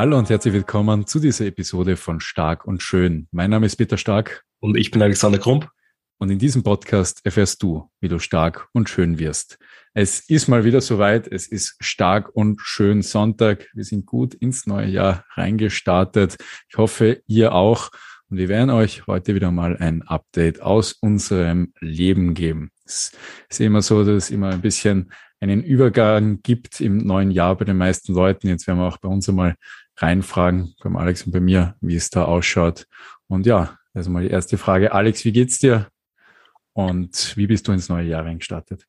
Hallo und herzlich willkommen zu dieser Episode von Stark und Schön. Mein Name ist Peter Stark. Und ich bin Alexander Krump. Und in diesem Podcast erfährst du, wie du stark und schön wirst. Es ist mal wieder soweit. Es ist stark und schön Sonntag. Wir sind gut ins neue Jahr reingestartet. Ich hoffe, ihr auch. Und wir werden euch heute wieder mal ein Update aus unserem Leben geben. Es ist immer so, dass es immer ein bisschen einen Übergang gibt im neuen Jahr bei den meisten Leuten. Jetzt werden wir auch bei uns einmal reinfragen, beim Alex und bei mir, wie es da ausschaut. Und ja, also mal die erste Frage. Alex, wie geht's dir? Und wie bist du ins neue Jahr reingestartet?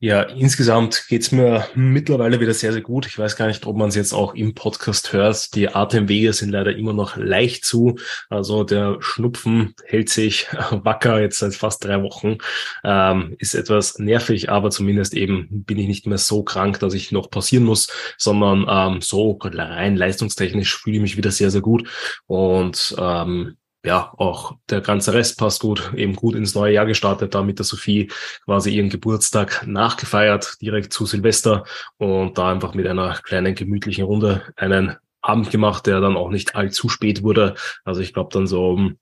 Ja, insgesamt geht's mir mittlerweile wieder sehr, sehr gut. Ich weiß gar nicht, ob man es jetzt auch im Podcast hört. Die Atemwege sind leider immer noch leicht zu. Also der Schnupfen hält sich wacker jetzt seit fast drei Wochen. Ähm, ist etwas nervig, aber zumindest eben bin ich nicht mehr so krank, dass ich noch pausieren muss, sondern ähm, so rein leistungstechnisch fühle ich mich wieder sehr, sehr gut. Und ähm, ja, auch der ganze Rest passt gut, eben gut ins neue Jahr gestartet, da mit der Sophie quasi ihren Geburtstag nachgefeiert, direkt zu Silvester und da einfach mit einer kleinen gemütlichen Runde einen Abend gemacht, der dann auch nicht allzu spät wurde. Also ich glaube dann so um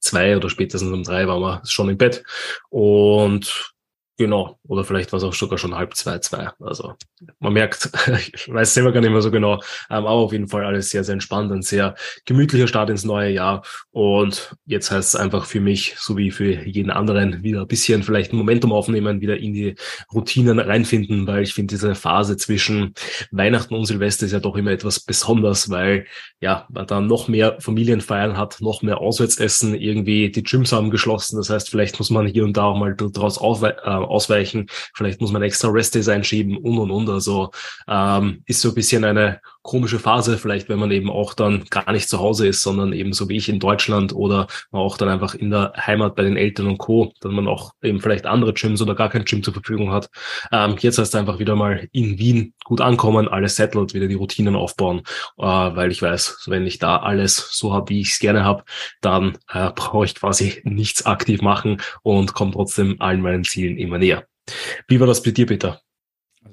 zwei oder spätestens um drei waren wir schon im Bett und Genau, oder vielleicht war es auch sogar schon halb zwei, zwei. Also man merkt, ich weiß selber gar nicht mehr so genau, ähm, aber auf jeden Fall alles sehr, sehr entspannt, ein sehr gemütlicher Start ins neue Jahr. Und jetzt heißt es einfach für mich, so wie für jeden anderen, wieder ein bisschen vielleicht ein Momentum aufnehmen, wieder in die Routinen reinfinden, weil ich finde, diese Phase zwischen Weihnachten und Silvester ist ja doch immer etwas besonders, weil ja, man dann noch mehr Familienfeiern hat, noch mehr Auswärtsessen, irgendwie die Gyms haben geschlossen. Das heißt, vielleicht muss man hier und da auch mal daraus aufwe äh, ausweichen. Vielleicht muss man extra Rest-Days einschieben und und und. Also ähm, ist so ein bisschen eine komische Phase, vielleicht wenn man eben auch dann gar nicht zu Hause ist, sondern eben so wie ich in Deutschland oder auch dann einfach in der Heimat bei den Eltern und Co., dass man auch eben vielleicht andere Gyms oder gar kein Gym zur Verfügung hat. Ähm, jetzt heißt einfach wieder mal in Wien gut ankommen, alles settled, wieder die Routinen aufbauen, äh, weil ich weiß, wenn ich da alles so habe, wie ich es gerne habe, dann äh, brauche ich quasi nichts aktiv machen und komme trotzdem allen meinen Zielen immer näher. Wie war das bei dir, Peter?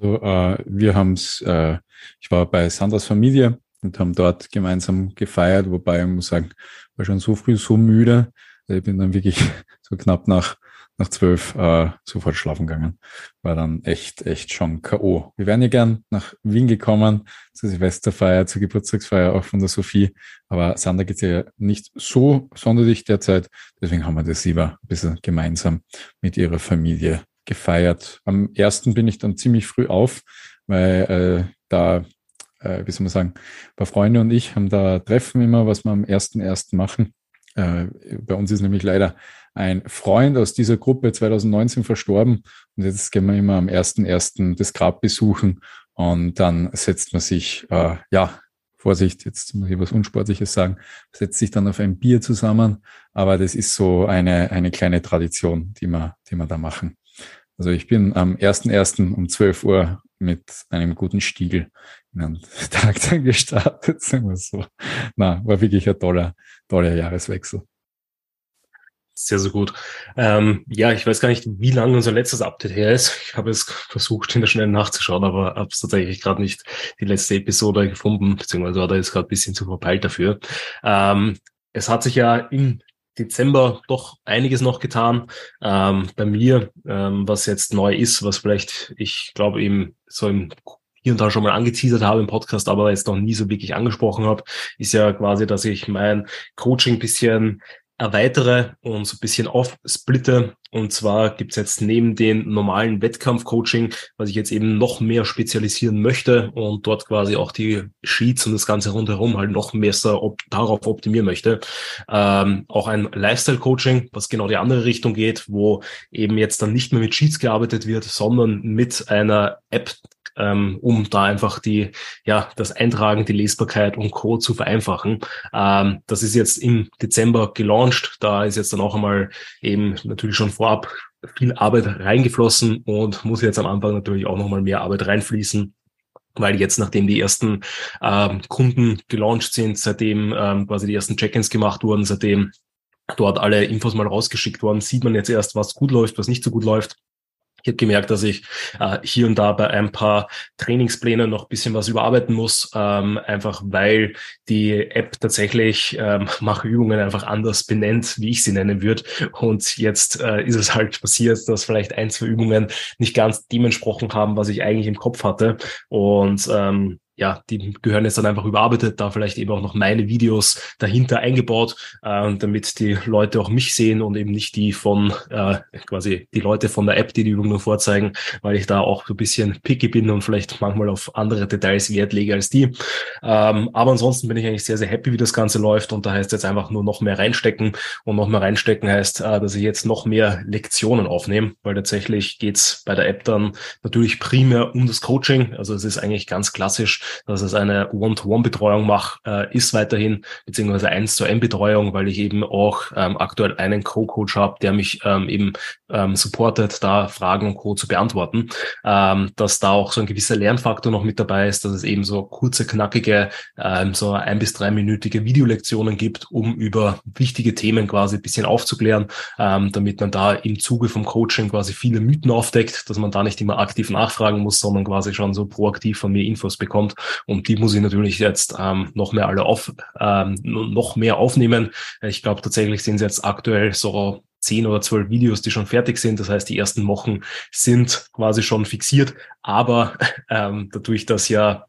Also äh, wir haben es, äh, ich war bei Sandras Familie und haben dort gemeinsam gefeiert, wobei ich muss sagen, war schon so früh so müde. Ich bin dann wirklich so knapp nach nach zwölf äh, sofort schlafen gegangen. War dann echt, echt schon K.O. Wir wären ja gern nach Wien gekommen, zur Silvesterfeier, zur Geburtstagsfeier auch von der Sophie. Aber Sander geht's ja nicht so sonderlich derzeit. Deswegen haben wir das lieber ein bisschen gemeinsam mit ihrer Familie gefeiert. Am ersten bin ich dann ziemlich früh auf, weil äh, da, äh, wie soll man sagen, ein paar Freunde und ich haben da Treffen immer, was wir am ersten ersten machen. Äh, bei uns ist nämlich leider ein Freund aus dieser Gruppe 2019 verstorben und jetzt gehen wir immer am ersten ersten das Grab besuchen und dann setzt man sich, äh, ja, Vorsicht, jetzt muss ich was Unsportliches sagen, setzt sich dann auf ein Bier zusammen, aber das ist so eine, eine kleine Tradition, die wir, die wir da machen. Also ich bin am 1.1. um 12 Uhr mit einem guten Stiegel in den Tag dann gestartet, sagen wir so. Na, war wirklich ein toller, toller Jahreswechsel. Sehr, sehr gut. Ähm, ja, ich weiß gar nicht, wie lange unser letztes Update her ist. Ich habe es versucht, in der Schnellen nachzuschauen, aber habe es tatsächlich gerade nicht die letzte Episode gefunden, beziehungsweise war da jetzt gerade ein bisschen zu verpeilt dafür. Ähm, es hat sich ja im Dezember doch einiges noch getan. Ähm, bei mir, ähm, was jetzt neu ist, was vielleicht, ich glaube, eben so im hier und da schon mal angeteasert habe im Podcast, aber jetzt noch nie so wirklich angesprochen habe, ist ja quasi, dass ich mein Coaching bisschen erweitere und so ein bisschen aufsplitte. Und zwar gibt's jetzt neben den normalen Wettkampf-Coaching, was ich jetzt eben noch mehr spezialisieren möchte und dort quasi auch die Sheets und das Ganze rundherum halt noch mehr ob, darauf optimieren möchte, ähm, auch ein Lifestyle-Coaching, was genau die andere Richtung geht, wo eben jetzt dann nicht mehr mit Sheets gearbeitet wird, sondern mit einer App, ähm, um da einfach die, ja, das Eintragen, die Lesbarkeit und Co. zu vereinfachen. Ähm, das ist jetzt im Dezember gelauncht. Da ist jetzt dann auch einmal eben natürlich schon vorab viel Arbeit reingeflossen und muss jetzt am Anfang natürlich auch nochmal mehr Arbeit reinfließen weil jetzt, nachdem die ersten ähm, Kunden gelauncht sind, seitdem ähm, quasi die ersten Check-ins gemacht wurden, seitdem dort alle Infos mal rausgeschickt worden, sieht man jetzt erst, was gut läuft, was nicht so gut läuft. Ich habe gemerkt, dass ich äh, hier und da bei ein paar Trainingsplänen noch bisschen was überarbeiten muss, ähm, einfach weil die App tatsächlich ähm, Machübungen einfach anders benennt, wie ich sie nennen würde. Und jetzt äh, ist es halt passiert, dass vielleicht ein, zwei Übungen nicht ganz dem entsprochen haben, was ich eigentlich im Kopf hatte. Und ähm, ja, die gehören jetzt dann einfach überarbeitet, da vielleicht eben auch noch meine Videos dahinter eingebaut, äh, damit die Leute auch mich sehen und eben nicht die von äh, quasi die Leute von der App, die die Übung nur vorzeigen, weil ich da auch so ein bisschen picky bin und vielleicht manchmal auf andere Details Wert lege als die. Ähm, aber ansonsten bin ich eigentlich sehr, sehr happy, wie das Ganze läuft und da heißt jetzt einfach nur noch mehr reinstecken und noch mehr reinstecken heißt, äh, dass ich jetzt noch mehr Lektionen aufnehme, weil tatsächlich geht's bei der App dann natürlich primär um das Coaching. Also es ist eigentlich ganz klassisch dass es eine One-to-One-Betreuung mache, äh, ist weiterhin, beziehungsweise 1 zu 1 Betreuung, weil ich eben auch ähm, aktuell einen Co-Coach habe, der mich ähm, eben ähm, supportet, da Fragen und Co. zu beantworten, ähm, dass da auch so ein gewisser Lernfaktor noch mit dabei ist, dass es eben so kurze, knackige, ähm, so ein bis dreiminütige Videolektionen gibt, um über wichtige Themen quasi ein bisschen aufzuklären, ähm, damit man da im Zuge vom Coaching quasi viele Mythen aufdeckt, dass man da nicht immer aktiv nachfragen muss, sondern quasi schon so proaktiv von mir Infos bekommt. Und die muss ich natürlich jetzt ähm, noch mehr alle auf, ähm, noch mehr aufnehmen. Ich glaube tatsächlich sind es jetzt aktuell so zehn oder zwölf Videos, die schon fertig sind. Das heißt, die ersten Wochen sind quasi schon fixiert. Aber ähm, dadurch, dass ja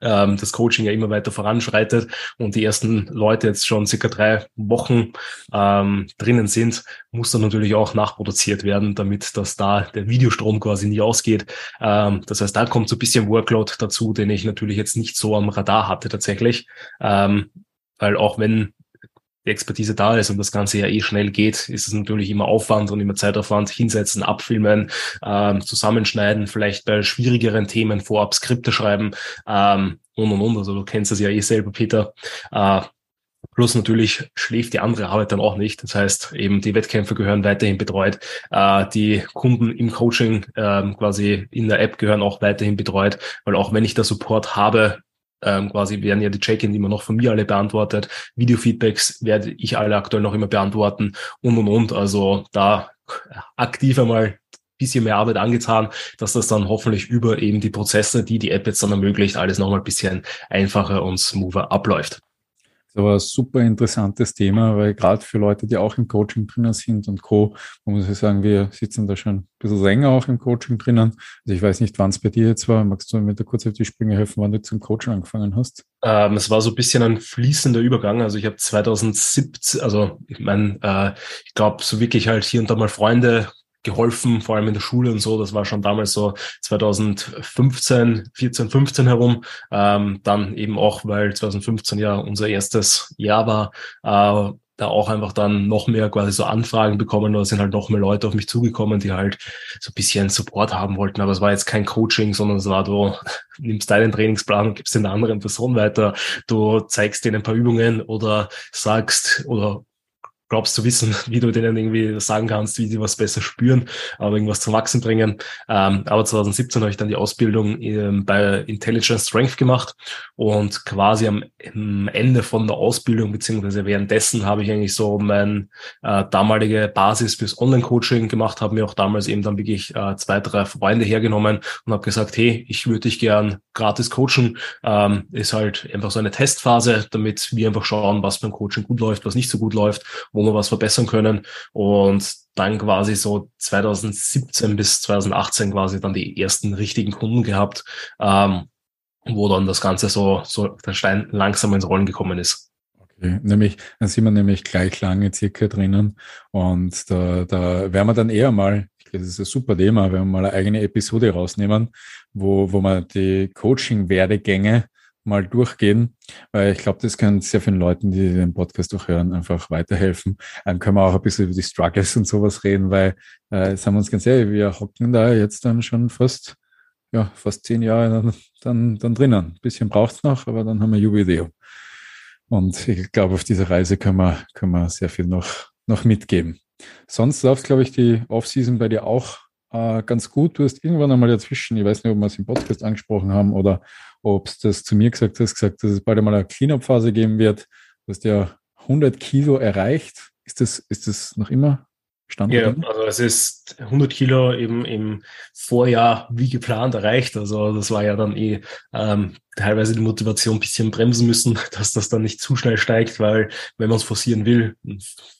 ähm, das Coaching ja immer weiter voranschreitet und die ersten Leute jetzt schon circa drei Wochen ähm, drinnen sind, muss dann natürlich auch nachproduziert werden, damit dass da der Videostrom quasi nie ausgeht. Ähm, das heißt, da kommt so ein bisschen Workload dazu, den ich natürlich jetzt nicht so am Radar hatte tatsächlich. Ähm, weil auch wenn die Expertise da ist und das Ganze ja eh schnell geht, ist es natürlich immer Aufwand und immer Zeitaufwand, hinsetzen, abfilmen, ähm, zusammenschneiden, vielleicht bei schwierigeren Themen vorab Skripte schreiben ähm, und und und. Also du kennst das ja eh selber, Peter. Äh, Plus natürlich schläft die andere Arbeit dann auch nicht. Das heißt, eben die Wettkämpfe gehören weiterhin betreut. Äh, die Kunden im Coaching äh, quasi in der App gehören auch weiterhin betreut, weil auch wenn ich da Support habe, ähm, quasi werden ja die Check-in immer noch von mir alle beantwortet. Video-Feedbacks werde ich alle aktuell noch immer beantworten und und und. Also da aktiv einmal bisschen mehr Arbeit angetan, dass das dann hoffentlich über eben die Prozesse, die die App jetzt dann ermöglicht, alles nochmal ein bisschen einfacher und smoother abläuft. Das war ein super interessantes Thema, weil gerade für Leute, die auch im Coaching drinnen sind und Co., muss ich sagen, wir sitzen da schon ein bisschen länger auch im Coaching drinnen. Also ich weiß nicht, wann es bei dir jetzt war. Magst du mir da kurz auf die Sprünge helfen, wann du zum Coaching angefangen hast? Ähm, es war so ein bisschen ein fließender Übergang. Also ich habe 2017, also ich meine, äh, ich glaube, so wirklich halt hier und da mal Freunde geholfen, vor allem in der Schule und so. Das war schon damals so 2015, 14, 15 herum. Ähm, dann eben auch, weil 2015 ja unser erstes Jahr war, äh, da auch einfach dann noch mehr quasi so Anfragen bekommen oder sind halt noch mehr Leute auf mich zugekommen, die halt so ein bisschen Support haben wollten. Aber es war jetzt kein Coaching, sondern es war du nimmst deinen Trainingsplan und gibst den anderen Person weiter. Du zeigst denen ein paar Übungen oder sagst oder glaubst zu wissen, wie du denen irgendwie sagen kannst, wie sie was besser spüren, aber irgendwas zum Wachsen bringen. Ähm, aber 2017 habe ich dann die Ausbildung ähm, bei Intelligent Strength gemacht und quasi am, Ende von der Ausbildung beziehungsweise währenddessen habe ich eigentlich so mein äh, damalige Basis fürs Online-Coaching gemacht, habe mir auch damals eben dann wirklich äh, zwei, drei Freunde hergenommen und habe gesagt, hey, ich würde dich gern gratis coachen. Ähm, ist halt einfach so eine Testphase, damit wir einfach schauen, was beim Coaching gut läuft, was nicht so gut läuft, wo wir was verbessern können. Und dann quasi so 2017 bis 2018 quasi dann die ersten richtigen Kunden gehabt, ähm, wo dann das Ganze so, so der Stein langsam ins Rollen gekommen ist. Okay, nämlich, dann sind wir nämlich gleich lange circa drinnen und da, da werden wir dann eher mal, das ist ein super Thema, wenn wir mal eine eigene Episode rausnehmen, wo, wo man die Coaching-Werdegänge mal durchgehen, weil ich glaube, das kann sehr vielen Leuten, die den Podcast auch hören, einfach weiterhelfen. Dann können wir auch ein bisschen über die Struggles und sowas reden, weil, äh, sagen wir uns ganz ehrlich, wir hocken da jetzt dann schon fast, ja, fast zehn Jahre dann, dann, dann drinnen. Ein bisschen braucht's noch, aber dann haben wir Jubiläum. Und ich glaube, auf dieser Reise können wir, können wir sehr viel noch, noch mitgeben. Sonst läuft, glaube ich, die Offseason bei dir auch äh, ganz gut. Du hast irgendwann einmal dazwischen, ich weiß nicht, ob wir es im Podcast angesprochen haben oder ob es das zu mir gesagt hast, gesagt, dass es bald einmal eine Cleanup-Phase geben wird. Du hast ja 100 Kilo erreicht. Ist das, ist das noch immer Stand ja, also es ist 100 Kilo eben im Vorjahr wie geplant erreicht. Also das war ja dann eh ähm, teilweise die Motivation ein bisschen bremsen müssen, dass das dann nicht zu schnell steigt, weil wenn man es forcieren will,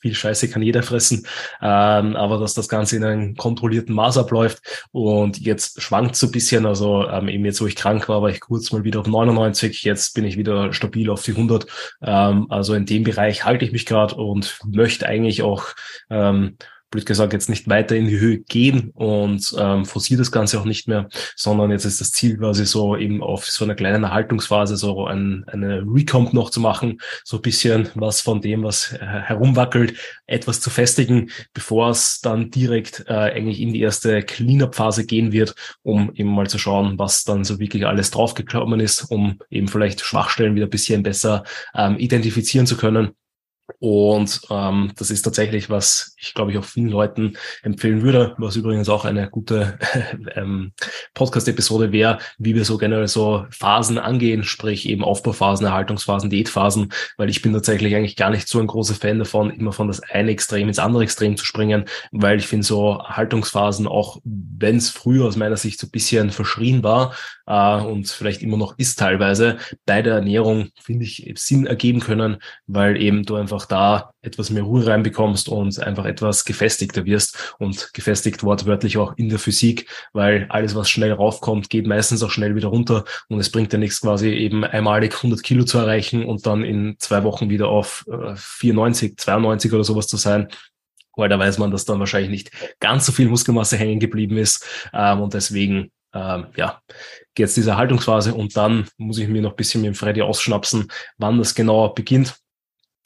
viel Scheiße kann jeder fressen, ähm, aber dass das Ganze in einem kontrollierten Maß abläuft und jetzt schwankt so ein bisschen, also ähm, eben jetzt, wo ich krank war, war ich kurz mal wieder auf 99, jetzt bin ich wieder stabil auf die 100, ähm, also in dem Bereich halte ich mich gerade und möchte eigentlich auch ähm, blöd gesagt, jetzt nicht weiter in die Höhe gehen und ähm, forciert das Ganze auch nicht mehr, sondern jetzt ist das Ziel quasi so eben auf so einer kleinen Erhaltungsphase so ein, eine Recomp noch zu machen, so ein bisschen was von dem, was äh, herumwackelt, etwas zu festigen, bevor es dann direkt äh, eigentlich in die erste Cleanup-Phase gehen wird, um eben mal zu schauen, was dann so wirklich alles draufgekommen ist, um eben vielleicht Schwachstellen wieder ein bisschen besser ähm, identifizieren zu können und ähm, das ist tatsächlich, was ich glaube ich auch vielen Leuten empfehlen würde, was übrigens auch eine gute ähm, Podcast-Episode wäre, wie wir so generell so Phasen angehen, sprich eben Aufbauphasen, Erhaltungsphasen, Diätphasen, weil ich bin tatsächlich eigentlich gar nicht so ein großer Fan davon, immer von das eine Extrem ins andere Extrem zu springen, weil ich finde so Erhaltungsphasen, auch wenn es früher aus meiner Sicht so ein bisschen verschrien war äh, und vielleicht immer noch ist teilweise, bei der Ernährung, finde ich, Sinn ergeben können, weil eben du einfach da etwas mehr Ruhe reinbekommst und einfach etwas gefestigter wirst und gefestigt wortwörtlich auch in der Physik, weil alles, was schnell raufkommt, geht meistens auch schnell wieder runter und es bringt ja nichts quasi eben einmalig 100 Kilo zu erreichen und dann in zwei Wochen wieder auf 94, äh, 92 oder sowas zu sein, weil da weiß man, dass dann wahrscheinlich nicht ganz so viel Muskelmasse hängen geblieben ist ähm, und deswegen ähm, ja, geht jetzt diese Haltungsphase und dann muss ich mir noch ein bisschen mit dem Freddy ausschnapsen, wann das genau beginnt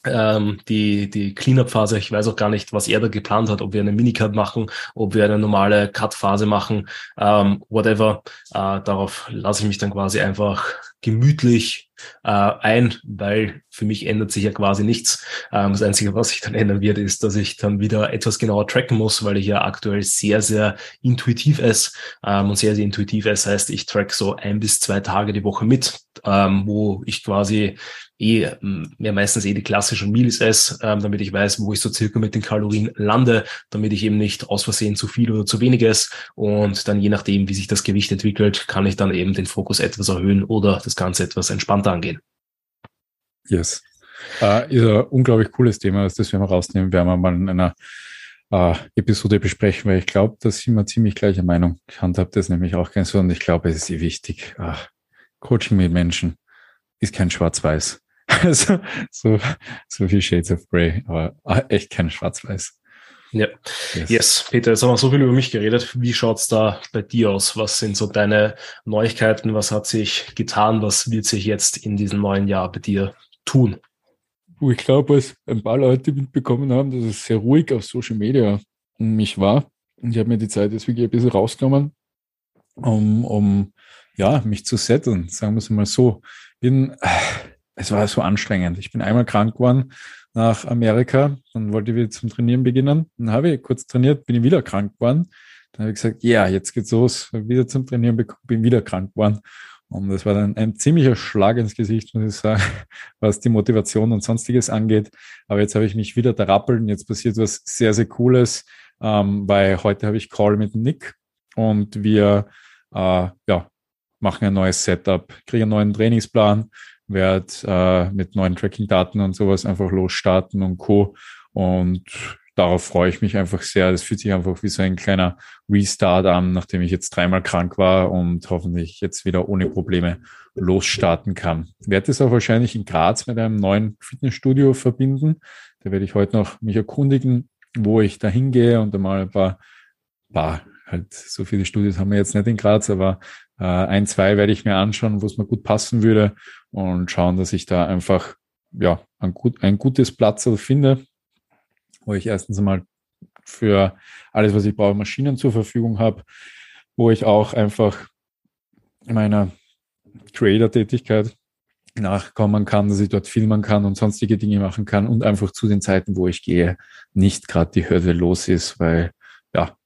ähm, die, die Cleanup-Phase. Ich weiß auch gar nicht, was er da geplant hat, ob wir eine Minicut machen, ob wir eine normale Cut-Phase machen, ähm, whatever. Äh, darauf lasse ich mich dann quasi einfach gemütlich äh, ein, weil für mich ändert sich ja quasi nichts. Ähm, das Einzige, was sich dann ändern wird, ist, dass ich dann wieder etwas genauer tracken muss, weil ich ja aktuell sehr, sehr intuitiv esse. Ähm, und sehr, sehr intuitiv esse heißt, ich track so ein bis zwei Tage die Woche mit, ähm, wo ich quasi eh ja meistens eh die klassischen Meals esse, ähm, damit ich weiß, wo ich so circa mit den Kalorien lande, damit ich eben nicht aus Versehen zu viel oder zu wenig esse. Und dann je nachdem, wie sich das Gewicht entwickelt, kann ich dann eben den Fokus etwas erhöhen oder das Ganze etwas entspannter angehen. Yes. Uh, ist ein unglaublich cooles Thema, das werden wir rausnehmen, werden wir mal in einer uh, Episode besprechen, weil ich glaube, da sind wir ziemlich gleicher Meinung. Ich handhabe das nämlich auch ganz so und ich glaube, es ist eh wichtig. Uh, Coaching mit Menschen ist kein Schwarz-Weiß. Also so, so viel Shades of Grey, aber echt kein Schwarz-Weiß. Ja, yes. yes. Peter, jetzt haben wir so viel über mich geredet. Wie schaut's da bei dir aus? Was sind so deine Neuigkeiten? Was hat sich getan? Was wird sich jetzt in diesem neuen Jahr bei dir tun? Ich glaube, was ein paar Leute mitbekommen haben, dass es sehr ruhig auf Social Media um mich war. Und ich habe mir die Zeit jetzt wirklich ein bisschen rausgenommen, um, um ja, mich zu setteln, sagen wir es mal so. Bin, es war so anstrengend. Ich bin einmal krank geworden nach Amerika, dann wollte ich wieder zum Trainieren beginnen. Dann habe ich kurz trainiert, bin ich wieder krank geworden. Dann habe ich gesagt, ja, jetzt geht's los, wieder zum Trainieren bin wieder krank geworden. Und das war dann ein ziemlicher Schlag ins Gesicht, muss ich sagen, was die Motivation und sonstiges angeht. Aber jetzt habe ich mich wieder darappelt und jetzt passiert was sehr, sehr Cooles, ähm, weil heute habe ich Call mit Nick und wir äh, ja, machen ein neues Setup, kriegen einen neuen Trainingsplan, werde äh, mit neuen Tracking-Daten und sowas einfach losstarten und Co. Und darauf freue ich mich einfach sehr. Das fühlt sich einfach wie so ein kleiner Restart an, nachdem ich jetzt dreimal krank war und hoffentlich jetzt wieder ohne Probleme losstarten kann. Ich werde es auch wahrscheinlich in Graz mit einem neuen Fitnessstudio verbinden. Da werde ich heute noch mich erkundigen, wo ich da hingehe und einmal ein paar, paar halt so viele Studios haben wir jetzt nicht in Graz, aber äh, ein, zwei werde ich mir anschauen, wo es mir gut passen würde und schauen, dass ich da einfach ja ein, gut, ein gutes Platz finde, wo ich erstens einmal für alles, was ich brauche, Maschinen zur Verfügung habe, wo ich auch einfach meiner Creator-Tätigkeit nachkommen kann, dass ich dort filmen kann und sonstige Dinge machen kann und einfach zu den Zeiten, wo ich gehe, nicht gerade die Hürde los ist, weil ja,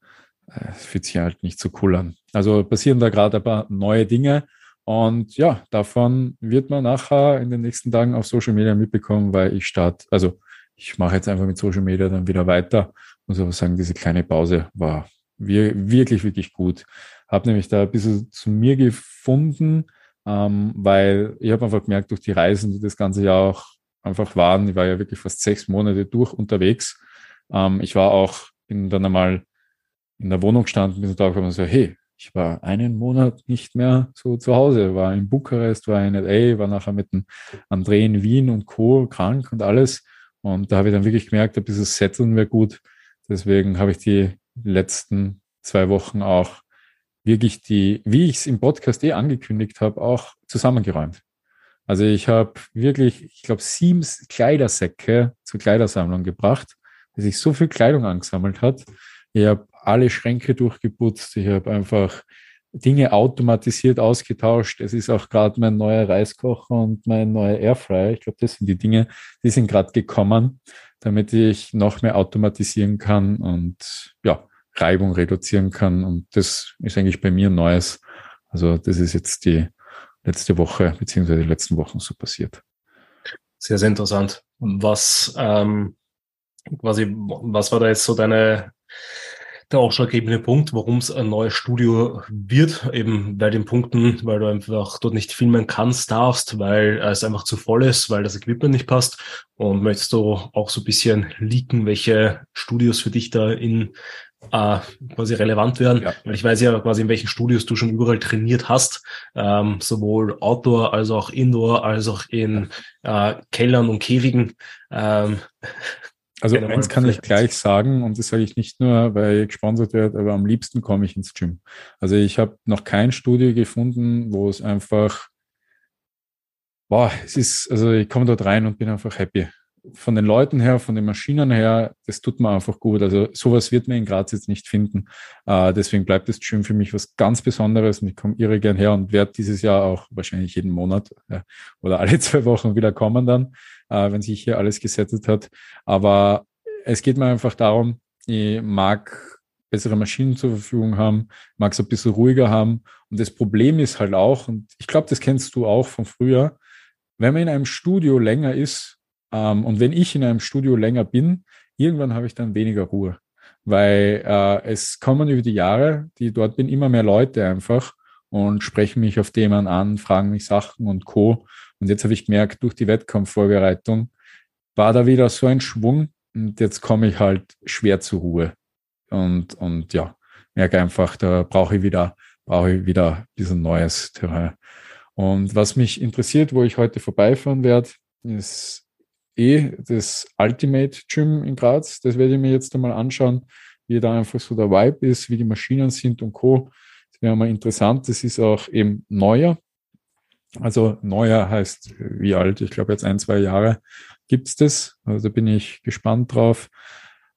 es fühlt sich halt nicht so cool an. Also passieren da gerade ein paar neue Dinge. Und ja, davon wird man nachher in den nächsten Tagen auf Social Media mitbekommen, weil ich starte, also ich mache jetzt einfach mit Social Media dann wieder weiter muss aber sagen, diese kleine Pause war wirklich, wirklich gut. Habe nämlich da ein bisschen zu mir gefunden, ähm, weil ich habe einfach gemerkt, durch die Reisen, die das ganze Jahr auch einfach waren, ich war ja wirklich fast sechs Monate durch unterwegs. Ähm, ich war auch, bin dann einmal in der Wohnung gestanden, bin da gekommen und so, hey, ich war einen Monat nicht mehr so zu Hause, war in Bukarest, war in LA, war nachher mit dem André in Wien und Co. krank und alles. Und da habe ich dann wirklich gemerkt, ein bisschen Setteln wäre gut. Deswegen habe ich die letzten zwei Wochen auch wirklich die, wie ich es im Podcast eh angekündigt habe, auch zusammengeräumt. Also ich habe wirklich, ich glaube, sieben Kleidersäcke zur Kleidersammlung gebracht, dass sich so viel Kleidung angesammelt hat. Ich habe alle Schränke durchgeputzt. Ich habe einfach Dinge automatisiert ausgetauscht. Es ist auch gerade mein neuer Reiskocher und mein neuer Airfryer. Ich glaube, das sind die Dinge, die sind gerade gekommen, damit ich noch mehr automatisieren kann und ja, Reibung reduzieren kann. Und das ist eigentlich bei mir Neues. Also das ist jetzt die letzte Woche beziehungsweise die letzten Wochen so passiert. Sehr, sehr interessant. Was ähm, quasi, was war da jetzt so deine der ausschlaggebende Punkt, warum es ein neues Studio wird, eben bei den Punkten, weil du einfach dort nicht filmen kannst, darfst, weil es einfach zu voll ist, weil das Equipment nicht passt. Und möchtest du auch so ein bisschen leaken, welche Studios für dich da in äh, quasi relevant werden? Ja. Weil ich weiß ja quasi, in welchen Studios du schon überall trainiert hast, ähm, sowohl Outdoor als auch Indoor, als auch in äh, Kellern und Käfigen. Ähm, also genau, eins kann ich gleich sagen, und das sage ich nicht nur, weil ich gesponsert werde, aber am liebsten komme ich ins Gym. Also ich habe noch kein Studio gefunden, wo es einfach, boah, es ist, also ich komme dort rein und bin einfach happy. Von den Leuten her, von den Maschinen her, das tut mir einfach gut. Also sowas wird man in Graz jetzt nicht finden. Äh, deswegen bleibt das Gym für mich was ganz Besonderes und ich komme irre gern her und werde dieses Jahr auch wahrscheinlich jeden Monat äh, oder alle zwei Wochen wieder kommen dann äh, wenn sich hier alles gesetzt hat. Aber es geht mir einfach darum, ich mag bessere Maschinen zur Verfügung haben, mag es ein bisschen ruhiger haben. Und das Problem ist halt auch, und ich glaube, das kennst du auch von früher, wenn man in einem Studio länger ist ähm, und wenn ich in einem Studio länger bin, irgendwann habe ich dann weniger Ruhe. Weil äh, es kommen über die Jahre, die dort bin, immer mehr Leute einfach und sprechen mich auf Themen an, fragen mich Sachen und Co. Und jetzt habe ich gemerkt, durch die Wettkampfvorbereitung war da wieder so ein Schwung und jetzt komme ich halt schwer zur Ruhe. Und, und ja, merke einfach, da brauche ich wieder, brauche ich wieder ein bisschen neues Terrain. Und was mich interessiert, wo ich heute vorbeifahren werde, ist eh das Ultimate Gym in Graz. Das werde ich mir jetzt einmal anschauen, wie da einfach so der Vibe ist, wie die Maschinen sind und Co. Das wäre mal interessant. Das ist auch eben neuer. Also neuer heißt wie alt? Ich glaube jetzt ein, zwei Jahre gibt's das. Also da bin ich gespannt drauf.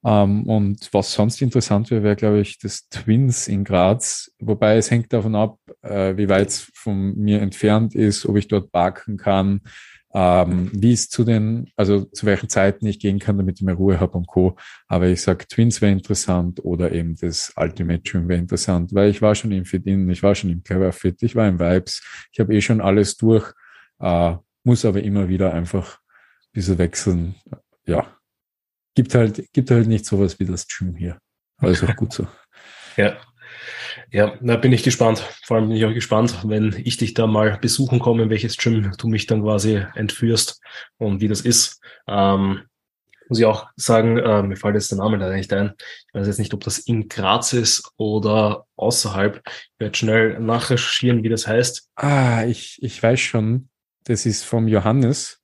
Ähm, und was sonst interessant wäre, wäre, glaube ich, das Twins in Graz. Wobei es hängt davon ab, äh, wie weit es von mir entfernt ist, ob ich dort parken kann, ähm, wie es zu den, also zu welchen Zeiten ich gehen kann, damit ich mehr Ruhe habe und Co. Aber ich sag, Twins wäre interessant oder eben das Ultimate Gym wäre interessant, weil ich war schon im Fit In, ich war schon im Clever Fit, ich war im Vibes, ich habe eh schon alles durch, äh, muss aber immer wieder einfach ein bisschen wechseln. Ja, gibt halt, gibt halt nicht sowas wie das Gym hier. Aber ist auch gut so. Ja, ja, da bin ich gespannt. Vor allem bin ich auch gespannt, wenn ich dich da mal besuchen komme, in welches Gym du mich dann quasi entführst und wie das ist. Ähm, muss ich auch sagen, äh, mir fällt jetzt der Name leider nicht ein. Ich weiß jetzt nicht, ob das in Graz ist oder außerhalb. Ich werde schnell nachrecherchieren, wie das heißt. Ah, ich, ich weiß schon. Das ist vom Johannes,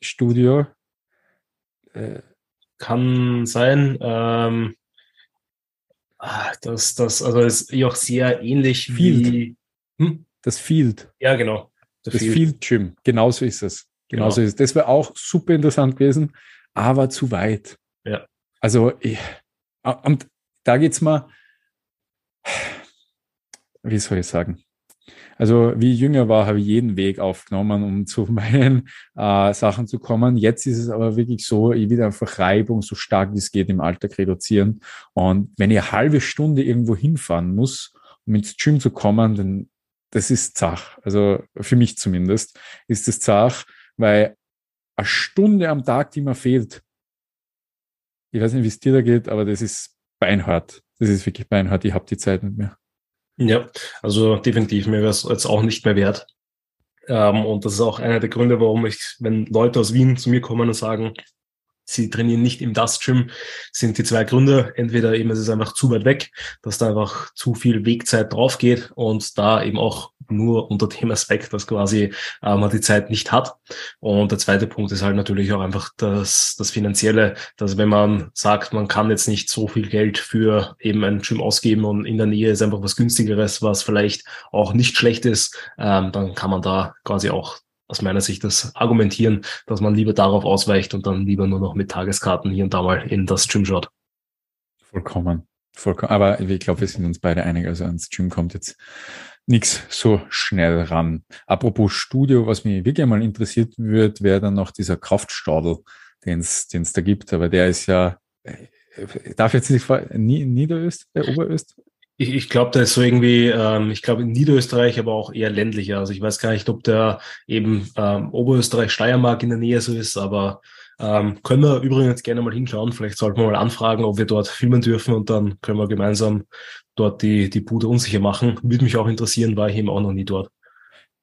Studio. Äh, Kann sein. Ähm, Ah, das, das, also ist ja auch sehr ähnlich Field. wie. Hm? Das Field. Ja, genau. Das, das Field. Field Gym. Genauso ist es. Genauso genau. ist es. Das wäre auch super interessant gewesen, aber zu weit. Ja. Also, ich, und da geht's mal, wie soll ich sagen? Also wie ich jünger war, habe ich jeden Weg aufgenommen, um zu meinen äh, Sachen zu kommen. Jetzt ist es aber wirklich so, ich will einfach Reibung so stark wie es geht im Alltag reduzieren. Und wenn ich eine halbe Stunde irgendwo hinfahren muss, um ins Gym zu kommen, dann das ist zach. Also für mich zumindest ist es zach, weil eine Stunde am Tag, die mir fehlt, ich weiß nicht, wie es dir da geht, aber das ist beinhart. Das ist wirklich beinhart. Ich habe die Zeit nicht mehr. Ja, also definitiv, mir wäre es jetzt auch nicht mehr wert. Ähm, und das ist auch einer der Gründe, warum ich, wenn Leute aus Wien zu mir kommen und sagen, sie trainieren nicht im Dust Gym, sind die zwei Gründe. Entweder eben es ist einfach zu weit weg, dass da einfach zu viel Wegzeit drauf geht und da eben auch nur unter dem Aspekt, dass quasi äh, man die Zeit nicht hat. Und der zweite Punkt ist halt natürlich auch einfach das, das Finanzielle, dass wenn man sagt, man kann jetzt nicht so viel Geld für eben ein Gym ausgeben und in der Nähe ist einfach was günstigeres, was vielleicht auch nicht schlecht ist, ähm, dann kann man da quasi auch aus meiner Sicht das argumentieren, dass man lieber darauf ausweicht und dann lieber nur noch mit Tageskarten hier und da mal in das Gym schaut. Vollkommen. Vollkommen. Aber ich glaube, wir sind uns beide einig. Also ans Gym kommt jetzt nichts so schnell ran. Apropos Studio, was mich wirklich einmal interessiert wird, wäre dann noch dieser Kraftstadel, den es da gibt. Aber der ist ja, äh, darf jetzt nicht Niederöst, äh, Oberöst, ich, ich glaube, der ist so irgendwie, ähm, ich glaube in Niederösterreich, aber auch eher ländlicher. Also ich weiß gar nicht, ob der eben ähm, Oberösterreich, Steiermark in der Nähe so ist, aber ähm, können wir übrigens gerne mal hinschauen. Vielleicht sollten wir mal anfragen, ob wir dort filmen dürfen und dann können wir gemeinsam dort die, die Bude unsicher machen. Würde mich auch interessieren, war ich eben auch noch nie dort.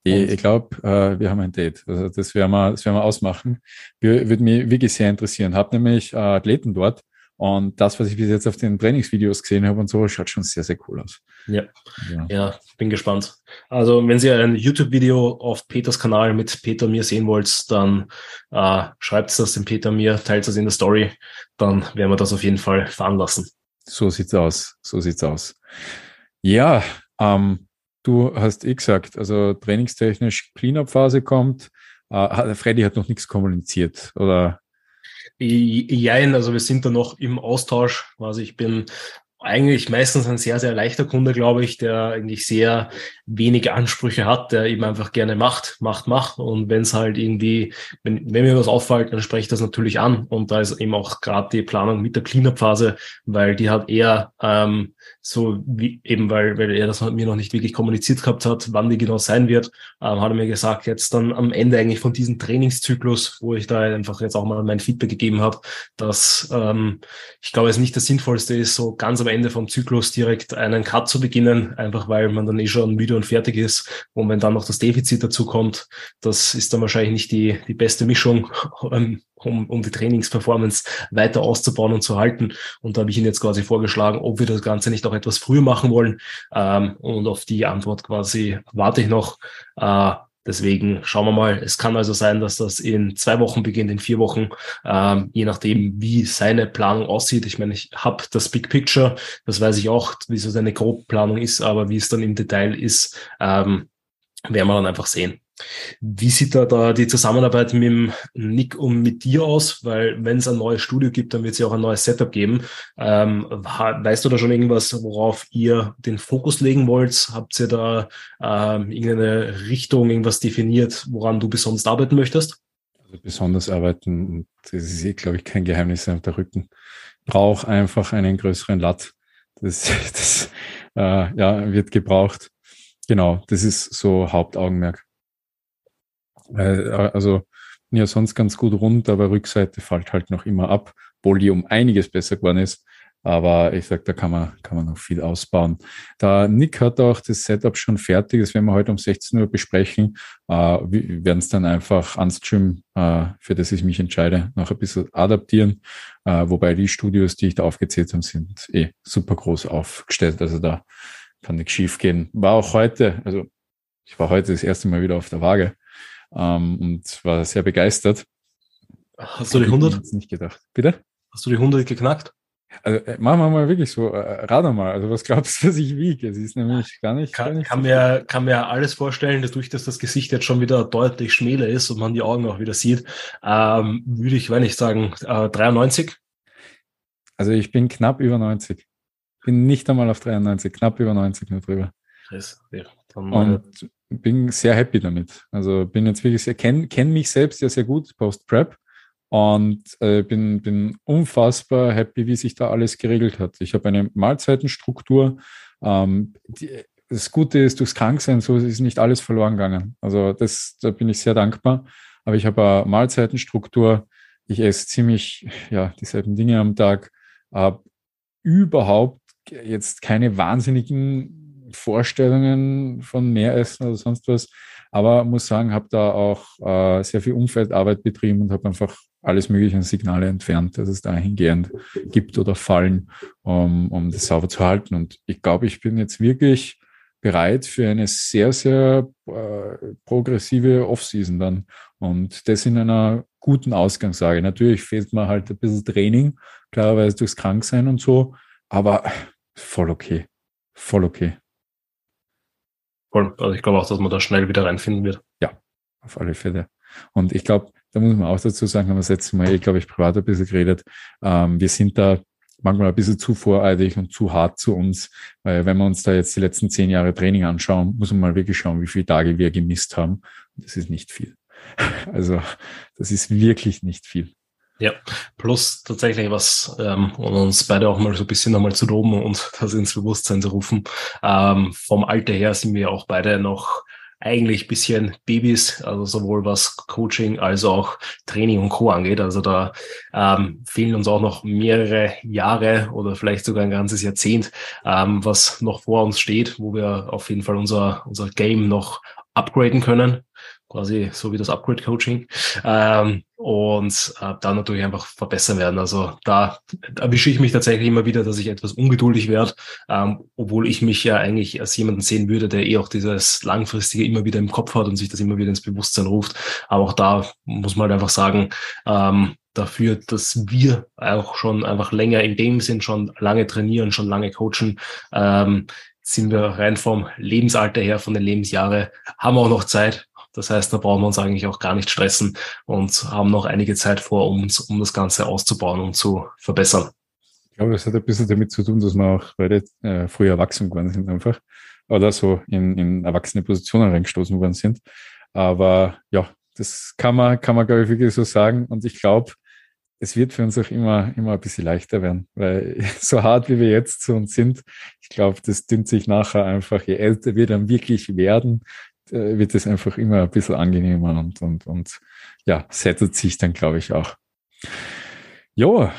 Ich, ich glaube, äh, wir haben ein Date. Also das werden wir, das werden wir ausmachen. Würde mich wirklich sehr interessieren. Hab nämlich äh, Athleten dort, und das, was ich bis jetzt auf den Trainingsvideos gesehen habe und so, schaut schon sehr, sehr cool aus. Ja, ja, ja bin gespannt. Also, wenn Sie ein YouTube-Video auf Peters Kanal mit Peter mir sehen wollt, dann äh, schreibt das dem Peter mir, teilt es in der Story, dann werden wir das auf jeden Fall veranlassen. So sieht's aus. So sieht's aus. Ja, ähm, du hast eh gesagt, also trainingstechnisch Cleanup-Phase kommt. Äh, Freddy hat noch nichts kommuniziert, oder? Jein, also wir sind da noch im Austausch. Also ich bin eigentlich meistens ein sehr, sehr leichter Kunde, glaube ich, der eigentlich sehr wenige Ansprüche hat, der eben einfach gerne macht, macht, macht. Und wenn es halt irgendwie, wenn, wenn mir was auffällt, dann spreche ich das natürlich an. Und da ist eben auch gerade die Planung mit der Cleanup-Phase, weil die hat eher ähm, so wie eben, weil, weil er das mir noch nicht wirklich kommuniziert gehabt hat, wann die genau sein wird, ähm, hat er mir gesagt, jetzt dann am Ende eigentlich von diesem Trainingszyklus, wo ich da einfach jetzt auch mal mein Feedback gegeben habe, dass ähm, ich glaube, es nicht das Sinnvollste ist, so ganz am Ende vom Zyklus direkt einen Cut zu beginnen, einfach weil man dann eh schon müde und fertig ist. Und wenn dann noch das Defizit dazu kommt, das ist dann wahrscheinlich nicht die, die beste Mischung, um, um die Trainingsperformance weiter auszubauen und zu halten. Und da habe ich Ihnen jetzt quasi vorgeschlagen, ob wir das Ganze nicht auch etwas früher machen wollen. Ähm, und auf die Antwort quasi warte ich noch. Deswegen schauen wir mal. Es kann also sein, dass das in zwei Wochen beginnt, in vier Wochen, ähm, je nachdem, wie seine Planung aussieht. Ich meine, ich habe das Big Picture, das weiß ich auch, wie so seine Grobplanung ist, aber wie es dann im Detail ist, ähm, werden wir dann einfach sehen. Wie sieht da, da die Zusammenarbeit mit dem Nick und mit dir aus? Weil wenn es ein neues Studio gibt, dann wird es ja auch ein neues Setup geben. Ähm, weißt du da schon irgendwas, worauf ihr den Fokus legen wollt? Habt ihr da ähm, irgendeine Richtung, irgendwas definiert, woran du besonders arbeiten möchtest? Also besonders arbeiten, das ist eh, glaube ich, kein Geheimnis auf der Rücken. Brauche einfach einen größeren Lat. Das, das äh, ja, wird gebraucht. Genau, das ist so Hauptaugenmerk. Äh, also ja sonst ganz gut rund, aber Rückseite fällt halt noch immer ab, obwohl die um einiges besser geworden ist. Aber ich sag, da kann man, kann man noch viel ausbauen. Da Nick hat auch das Setup schon fertig, das werden wir heute um 16 Uhr besprechen. Äh, wir werden es dann einfach ans äh, für das ich mich entscheide, noch ein bisschen adaptieren. Äh, wobei die Studios, die ich da aufgezählt habe, sind eh super groß aufgestellt. Also da kann nichts schief gehen. War auch heute, also ich war heute das erste Mal wieder auf der Waage ähm, und war sehr begeistert. Hast du die 100? Ich nicht gedacht. Bitte? Hast du die 100 geknackt? Also äh, machen wir mal wirklich so, äh, rat mal, also was glaubst du, dass ich wiege? Es ist nämlich gar nicht. Kann, gar nicht kann, so mir, kann mir alles vorstellen, dadurch, dass das Gesicht jetzt schon wieder deutlich schmäler ist und man die Augen auch wieder sieht, ähm, würde ich, wenn ich sagen, äh, 93. Also ich bin knapp über 90. Bin nicht einmal auf 93, knapp über 90 nur drüber. Das, ja, und bin sehr happy damit. Also bin jetzt wirklich sehr, kenne kenn mich selbst ja sehr gut post-Prep und äh, bin, bin unfassbar happy, wie sich da alles geregelt hat. Ich habe eine Mahlzeitenstruktur. Ähm, die, das Gute ist, durchs Kranksein, so ist nicht alles verloren gegangen. Also das, da bin ich sehr dankbar. Aber ich habe eine Mahlzeitenstruktur, ich esse ziemlich ja, dieselben Dinge am Tag, habe überhaupt jetzt keine wahnsinnigen Vorstellungen von mehr Essen oder sonst was, aber muss sagen, habe da auch äh, sehr viel Umfeldarbeit betrieben und habe einfach alles mögliche an Signale entfernt, dass es dahingehend gibt oder fallen, um, um das sauber zu halten. Und ich glaube, ich bin jetzt wirklich bereit für eine sehr, sehr äh, progressive Offseason dann. Und das in einer guten Ausgangslage. Natürlich fehlt mir halt ein bisschen Training, klarerweise durchs Kranksein und so, aber voll okay. Voll okay. Voll. Also ich glaube auch, dass man da schnell wieder reinfinden wird. Ja, auf alle Fälle. Und ich glaube, da muss man auch dazu sagen, haben wir das letzte Mal, ich glaube ich, privat ein bisschen geredet. Ähm, wir sind da manchmal ein bisschen zu voreilig und zu hart zu uns, weil wenn wir uns da jetzt die letzten zehn Jahre Training anschauen, muss man mal wirklich schauen, wie viele Tage wir gemisst haben. Das ist nicht viel. Also das ist wirklich nicht viel. Ja, plus tatsächlich was, ähm, um uns beide auch mal so ein bisschen nochmal zu loben und das ins Bewusstsein zu rufen. Ähm, vom Alter her sind wir auch beide noch eigentlich bisschen Babys, also sowohl was Coaching als auch Training und Co. angeht. Also da ähm, fehlen uns auch noch mehrere Jahre oder vielleicht sogar ein ganzes Jahrzehnt, ähm, was noch vor uns steht, wo wir auf jeden Fall unser, unser Game noch upgraden können quasi so wie das Upgrade-Coaching ähm, und äh, dann natürlich einfach verbessern werden. Also da erwische ich mich tatsächlich immer wieder, dass ich etwas ungeduldig werde, ähm, obwohl ich mich ja eigentlich als jemanden sehen würde, der eh auch dieses Langfristige immer wieder im Kopf hat und sich das immer wieder ins Bewusstsein ruft. Aber auch da muss man halt einfach sagen, ähm, dafür, dass wir auch schon einfach länger im Game sind, schon lange trainieren, schon lange coachen, ähm, sind wir rein vom Lebensalter her, von den Lebensjahre, haben auch noch Zeit, das heißt, da brauchen wir uns eigentlich auch gar nicht stressen und haben noch einige Zeit vor, um, um das Ganze auszubauen und zu verbessern. Ich glaube, das hat ein bisschen damit zu tun, dass wir auch beide äh, früher erwachsen geworden sind einfach. Oder so in, in erwachsene Positionen reingestoßen worden sind. Aber ja, das kann man, kann man, glaube ich, wirklich so sagen. Und ich glaube, es wird für uns auch immer, immer ein bisschen leichter werden, weil so hart wie wir jetzt zu uns sind, ich glaube, das dünnt sich nachher einfach, je älter wir dann wirklich werden, wird es einfach immer ein bisschen angenehmer und, und, und ja, settelt sich dann, glaube ich, auch. Ja,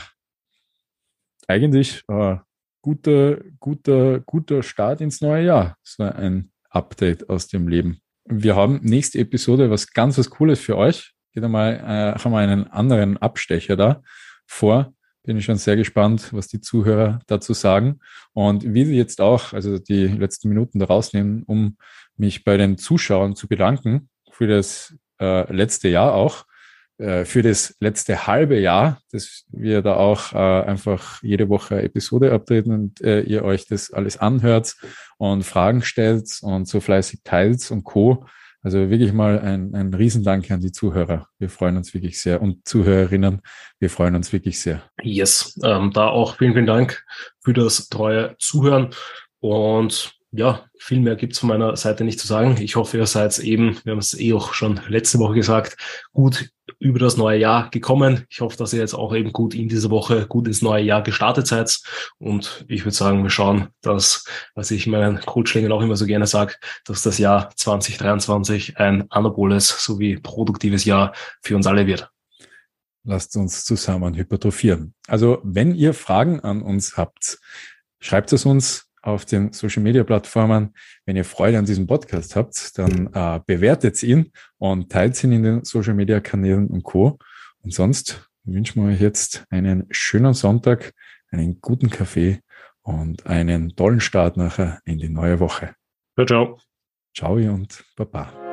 eigentlich äh, guter, guter, guter Start ins neue Jahr. So ein Update aus dem Leben. Wir haben nächste Episode was ganz was Cooles für euch. Geht einmal, äh, haben wir einen anderen Abstecher da vor. Bin ich schon sehr gespannt, was die Zuhörer dazu sagen. Und wie sie jetzt auch, also die letzten Minuten da rausnehmen, um mich bei den Zuschauern zu bedanken für das äh, letzte Jahr auch, äh, für das letzte halbe Jahr, dass wir da auch äh, einfach jede Woche Episode abtreten und äh, ihr euch das alles anhört und Fragen stellt und so fleißig teilt und Co. Also wirklich mal ein, ein Riesendank an die Zuhörer. Wir freuen uns wirklich sehr und Zuhörerinnen, wir freuen uns wirklich sehr. Yes, ähm, da auch vielen, vielen Dank für das treue Zuhören und ja, viel mehr gibt's von meiner Seite nicht zu sagen. Ich hoffe, ihr seid eben, wir haben es eh auch schon letzte Woche gesagt, gut über das neue Jahr gekommen. Ich hoffe, dass ihr jetzt auch eben gut in dieser Woche, gut ins neue Jahr gestartet seid. Und ich würde sagen, wir schauen, dass, was ich meinen Coachlingen auch immer so gerne sage, dass das Jahr 2023 ein anaboles sowie produktives Jahr für uns alle wird. Lasst uns zusammen hypertrophieren. Also, wenn ihr Fragen an uns habt, schreibt es uns auf den Social Media Plattformen. Wenn ihr Freude an diesem Podcast habt, dann äh, bewertet ihn und teilt ihn in den Social Media Kanälen und Co. Und sonst wünschen wir euch jetzt einen schönen Sonntag, einen guten Kaffee und einen tollen Start nachher in die neue Woche. Ciao, ciao. Ciao und Baba.